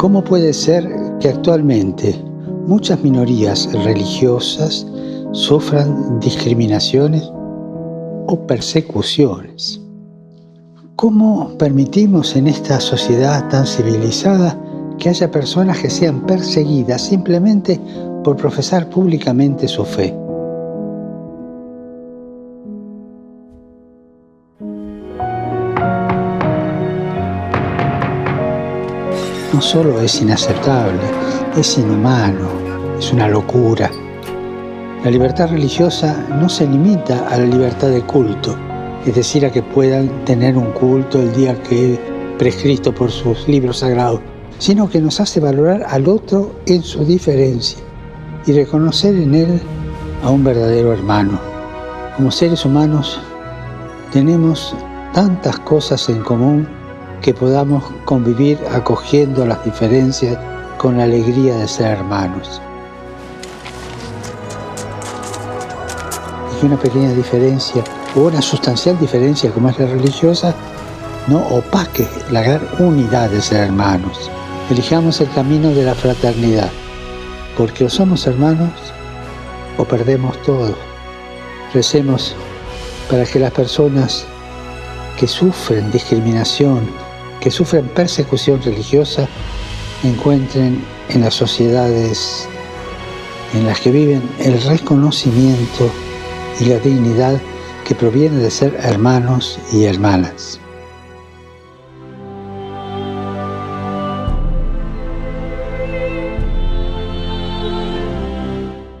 ¿Cómo puede ser que actualmente muchas minorías religiosas sufran discriminaciones o persecuciones? ¿Cómo permitimos en esta sociedad tan civilizada que haya personas que sean perseguidas simplemente por profesar públicamente su fe? No solo es inaceptable, es inhumano, es una locura. La libertad religiosa no se limita a la libertad de culto, es decir, a que puedan tener un culto el día que prescrito por sus libros sagrados, sino que nos hace valorar al otro en su diferencia y reconocer en él a un verdadero hermano. Como seres humanos tenemos tantas cosas en común que podamos convivir acogiendo las diferencias con la alegría de ser hermanos. Y que una pequeña diferencia o una sustancial diferencia como es la religiosa no opaque la gran unidad de ser hermanos. Elijamos el camino de la fraternidad, porque o somos hermanos o perdemos todo. Recemos para que las personas que sufren discriminación, que sufren persecución religiosa encuentren en las sociedades en las que viven el reconocimiento y la dignidad que proviene de ser hermanos y hermanas.